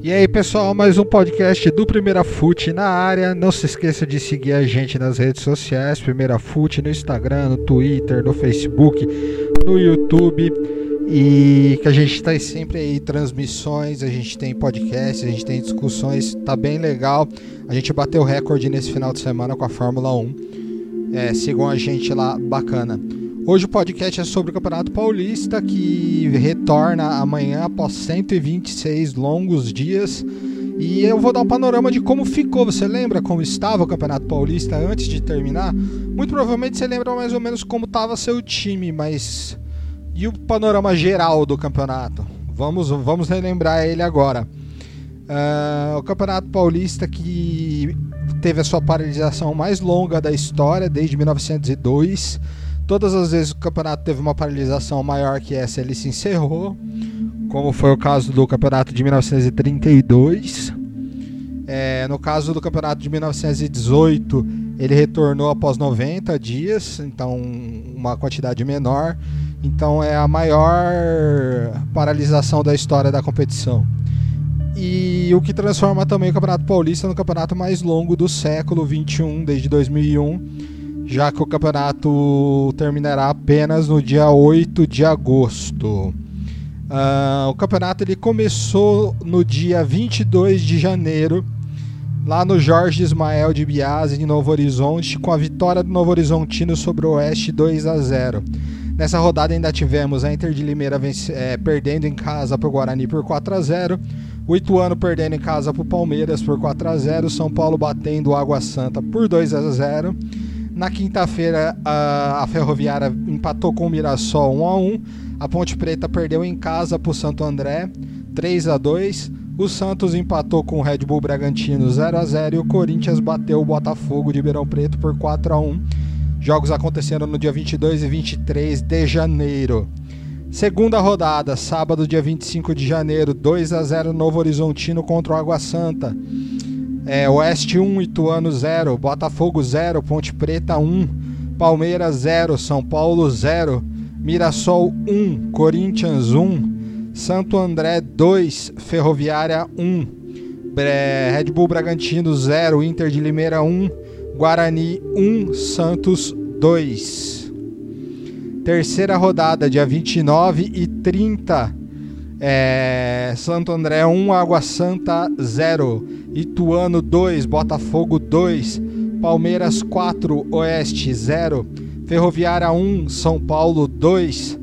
E aí, pessoal, mais um podcast do Primeira Fute na área. Não se esqueça de seguir a gente nas redes sociais, Primeira Fute no Instagram, no Twitter, no Facebook, no YouTube. E que a gente está sempre aí transmissões, a gente tem podcasts, a gente tem discussões, tá bem legal. A gente bateu recorde nesse final de semana com a Fórmula 1. É, sigam a gente lá, bacana. Hoje o podcast é sobre o Campeonato Paulista que retorna amanhã após 126 longos dias. E eu vou dar um panorama de como ficou. Você lembra como estava o Campeonato Paulista antes de terminar? Muito provavelmente você lembra mais ou menos como estava seu time, mas e o panorama geral do campeonato? Vamos, vamos relembrar ele agora. Uh, o Campeonato Paulista que teve a sua paralisação mais longa da história desde 1902 Todas as vezes que o campeonato teve uma paralisação maior que essa, ele se encerrou, como foi o caso do campeonato de 1932. É, no caso do campeonato de 1918, ele retornou após 90 dias, então uma quantidade menor. Então é a maior paralisação da história da competição. E o que transforma também o Campeonato Paulista no campeonato mais longo do século 21, desde 2001 já que o campeonato terminará apenas no dia 8 de agosto. Uh, o campeonato ele começou no dia 22 de janeiro, lá no Jorge Ismael de Biase, em Novo Horizonte, com a vitória do Novo Horizontino sobre o Oeste 2 a 0. Nessa rodada ainda tivemos a Inter de Limeira é, perdendo em casa para o Guarani por 4 a 0 o Ituano perdendo em casa para o Palmeiras por 4 a 0 São Paulo batendo o Água Santa por 2 a 0 na quinta-feira, a, a, Ferroviária empatou com o Mirassol 1 a 1. A Ponte Preta perdeu em casa para o Santo André 3 a 2. O Santos empatou com o Red Bull Bragantino 0 a 0 e o Corinthians bateu o Botafogo de Ribeirão Preto por 4 a 1. Jogos aconteceram no dia 22 e 23 de janeiro. Segunda rodada, sábado, dia 25 de janeiro, 2 a 0 Novo Horizontino contra o Água Santa. É, Oeste 1, Ituano 0, Botafogo 0, Ponte Preta 1, Palmeiras 0, São Paulo 0, Mirassol 1, Corinthians 1, Santo André 2, Ferroviária 1, Red Bull Bragantino 0, Inter de Limeira 1, Guarani 1, Santos 2. Terceira rodada, dia 29 e 30 é, Santo André 1, Água Santa 0, Ituano 2, Botafogo 2, Palmeiras 4, Oeste 0, Ferroviária 1, São Paulo 2,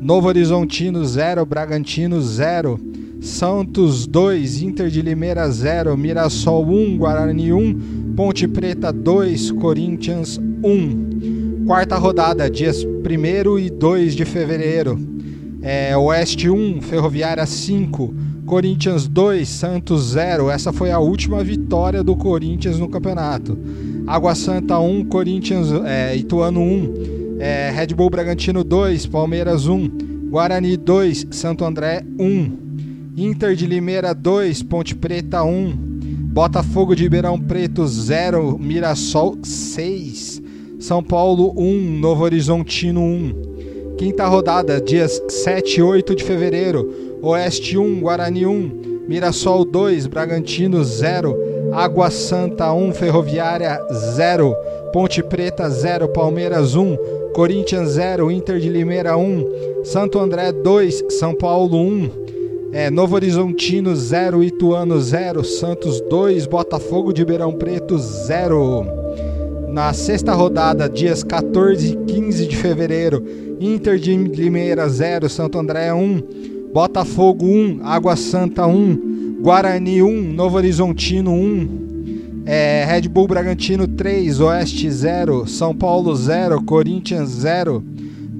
Novo Horizontino 0, Bragantino 0, Santos 2, Inter de Limeira 0, Mirassol 1, Guarani 1, Ponte Preta 2, Corinthians 1. Quarta rodada, dias 1 e 2 de fevereiro. É, Oeste 1, Ferroviária 5, Corinthians 2, Santos 0. Essa foi a última vitória do Corinthians no campeonato. Água Santa 1, Corinthians, é, Ituano 1, é, Red Bull Bragantino 2, Palmeiras 1, Guarani 2, Santo André 1, Inter de Limeira 2, Ponte Preta 1, Botafogo de Ribeirão Preto 0, Mirassol 6, São Paulo 1, Novo Horizontino 1. Quinta rodada, dias 7 e 8 de fevereiro. Oeste 1, Guarani 1, Mirassol 2, Bragantino 0, Água Santa 1, Ferroviária 0, Ponte Preta 0, Palmeiras 1, Corinthians 0, Inter de Limeira 1, Santo André 2, São Paulo 1, é, Novo Horizontino 0, Ituano 0, Santos 2, Botafogo de Beirão Preto 0. Na sexta rodada, dias 14 e 15 de fevereiro, Inter de Limeira 0, Santo André 1, Botafogo 1, Água Santa 1, Guarani 1, Novo Horizontino 1, é, Red Bull Bragantino 3, Oeste 0, São Paulo 0, Corinthians 0,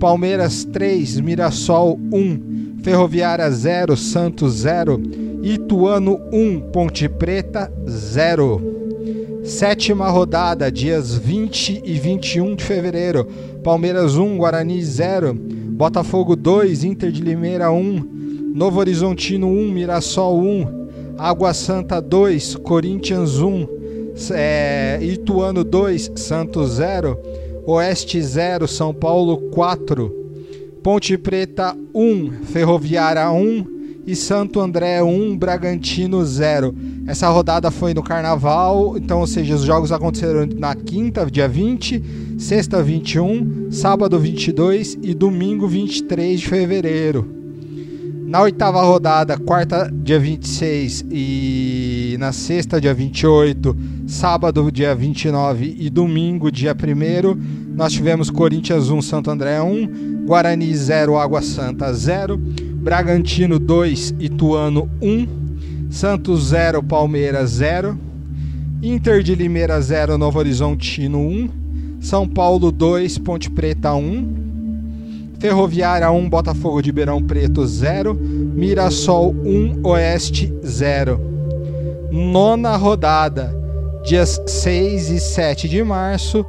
Palmeiras 3, Mirassol 1, Ferroviária 0, Santos 0, Ituano 1, Ponte Preta 0. Sétima rodada, dias 20 e 21 de fevereiro. Palmeiras 1, Guarani 0. Botafogo 2, Inter de Limeira 1. Novo Horizontino 1, Mirassol 1. Água Santa 2, Corinthians 1. É, Ituano 2, Santos 0. Oeste 0, São Paulo 4. Ponte Preta 1, Ferroviária 1. E Santo André 1, Bragantino 0. Essa rodada foi no Carnaval, então, ou seja, os jogos aconteceram na quinta, dia 20, sexta 21, sábado 22 e domingo 23 de fevereiro. Na oitava rodada, quarta, dia 26 e na sexta, dia 28, sábado, dia 29 e domingo, dia 1, nós tivemos Corinthians 1, Santo André 1, Guarani 0, Água Santa 0, Bragantino 2, Ituano 1, Santos 0, Palmeiras 0, Inter de Limeira 0, Novo Horizontino 1, São Paulo 2, Ponte Preta 1, Ferroviária 1, Botafogo de Beirão Preto 0, Mirassol 1, Oeste 0. Nona rodada, dias 6 e 7 de março,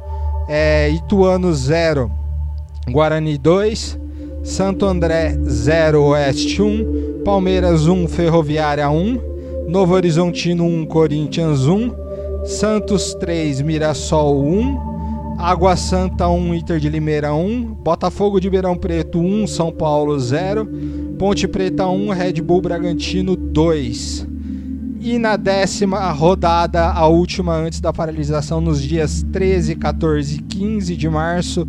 é, Ituano 0, Guarani 2, Santo André 0, Oeste 1, Palmeiras 1, Ferroviária 1, Novo Horizontino 1, Corinthians 1, Santos 3, Mirassol 1, Água Santa 1, Inter de Limeira 1, Botafogo de Beirão Preto 1, São Paulo 0, Ponte Preta 1, Red Bull Bragantino 2. E na décima rodada, a última antes da paralisação, nos dias 13, 14 e 15 de março,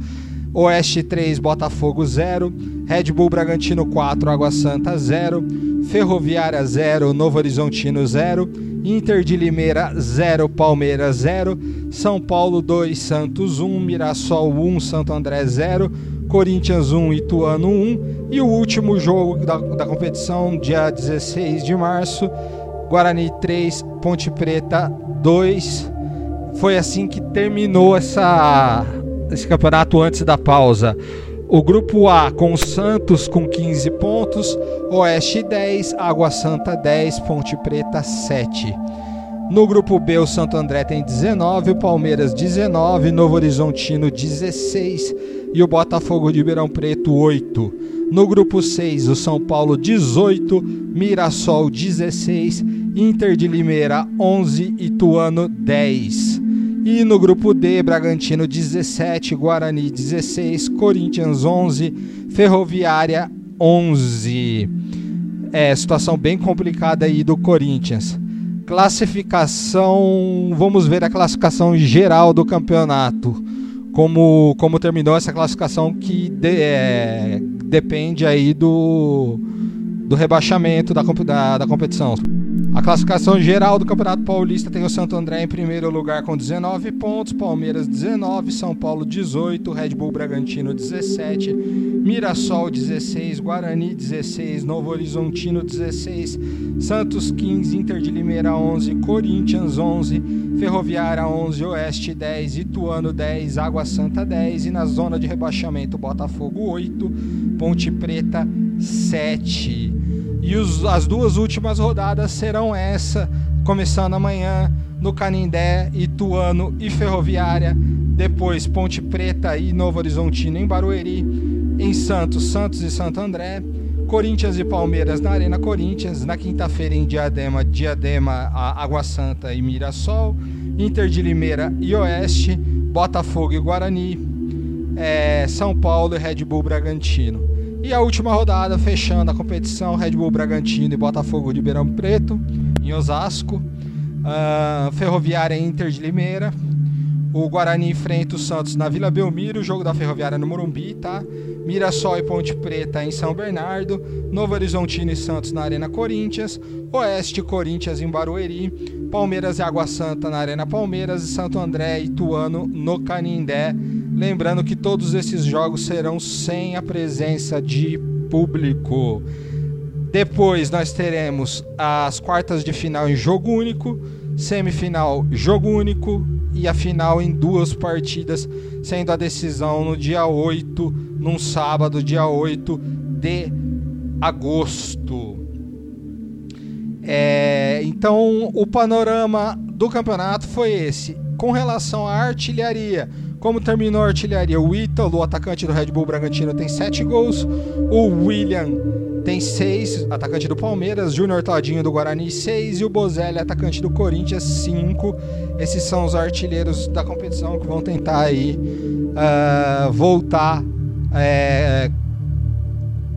Oeste 3, Botafogo 0, Red Bull Bragantino 4, Água Santa 0, Ferroviária 0, Novo Horizontino 0, Inter de Limeira 0, Palmeiras 0, São Paulo 2, Santos 1, Mirassol 1, Santo André 0, Corinthians 1, Ituano 1 e o último jogo da, da competição, dia 16 de março, Guarani 3, Ponte Preta 2. Foi assim que terminou essa, esse campeonato antes da pausa. O grupo A com Santos com 15 pontos, Oeste 10, Água Santa 10, Ponte Preta 7. No grupo B, o Santo André tem 19, o Palmeiras 19, Novo Horizontino 16 e o Botafogo de Ribeirão Preto 8. No grupo 6, o São Paulo 18, Mirassol 16, Inter de Limeira 11, Ituano 10. E no grupo D, Bragantino 17, Guarani 16, Corinthians 11, Ferroviária 11. É, situação bem complicada aí do Corinthians. Classificação, vamos ver a classificação geral do campeonato. Como, como terminou essa classificação que de, é, depende aí do, do rebaixamento da, da, da competição. A classificação geral do Campeonato Paulista tem o Santo André em primeiro lugar com 19 pontos, Palmeiras 19, São Paulo 18, Red Bull Bragantino 17, Mirassol 16, Guarani 16, Novo Horizontino 16, Santos 15, Inter de Limeira 11, Corinthians 11, Ferroviária 11, Oeste 10, Ituano 10, Água Santa 10 e na zona de rebaixamento Botafogo 8, Ponte Preta 7. E os, as duas últimas rodadas serão essa, começando amanhã no Canindé, Ituano e Ferroviária. Depois Ponte Preta e Novo Horizontino em Barueri. Em Santos, Santos e Santo André. Corinthians e Palmeiras na Arena Corinthians. Na quinta-feira em Diadema, Diadema, Água Santa e Mirassol. Inter de Limeira e Oeste. Botafogo e Guarani. É, São Paulo e Red Bull Bragantino. E a última rodada, fechando a competição, Red Bull Bragantino e Botafogo de Beirão Preto, em Osasco. Uh, Ferroviária Inter de Limeira. O Guarani enfrenta o Santos na Vila Belmiro, jogo da Ferroviária no Morumbi, tá? Mirassol e Ponte Preta em São Bernardo, Novo Horizontino e Santos na Arena Corinthians, Oeste Corinthians em Barueri, Palmeiras e Água Santa na Arena Palmeiras e Santo André e Ituano no Canindé Lembrando que todos esses jogos serão sem a presença de público. Depois nós teremos as quartas de final em jogo único, semifinal jogo único e a final em duas partidas, sendo a decisão no dia 8, num sábado, dia 8 de agosto. É, então o panorama do campeonato foi esse. Com relação à artilharia, como terminou a artilharia? O Ítalo, o atacante do Red Bull Bragantino, tem 7 gols. O William tem 6, atacante do Palmeiras. Júnior Todinho do Guarani, 6. E o Bozelli, atacante do Corinthians, 5. Esses são os artilheiros da competição que vão tentar aí uh, voltar é,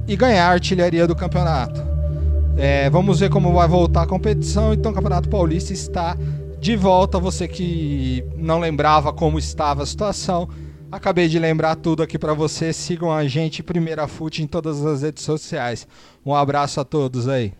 e ganhar a artilharia do campeonato. É, vamos ver como vai voltar a competição. Então, o Campeonato Paulista está de volta. Você que não lembrava como estava a situação, acabei de lembrar tudo aqui para você. Sigam a gente, Primeira Fute, em todas as redes sociais. Um abraço a todos aí.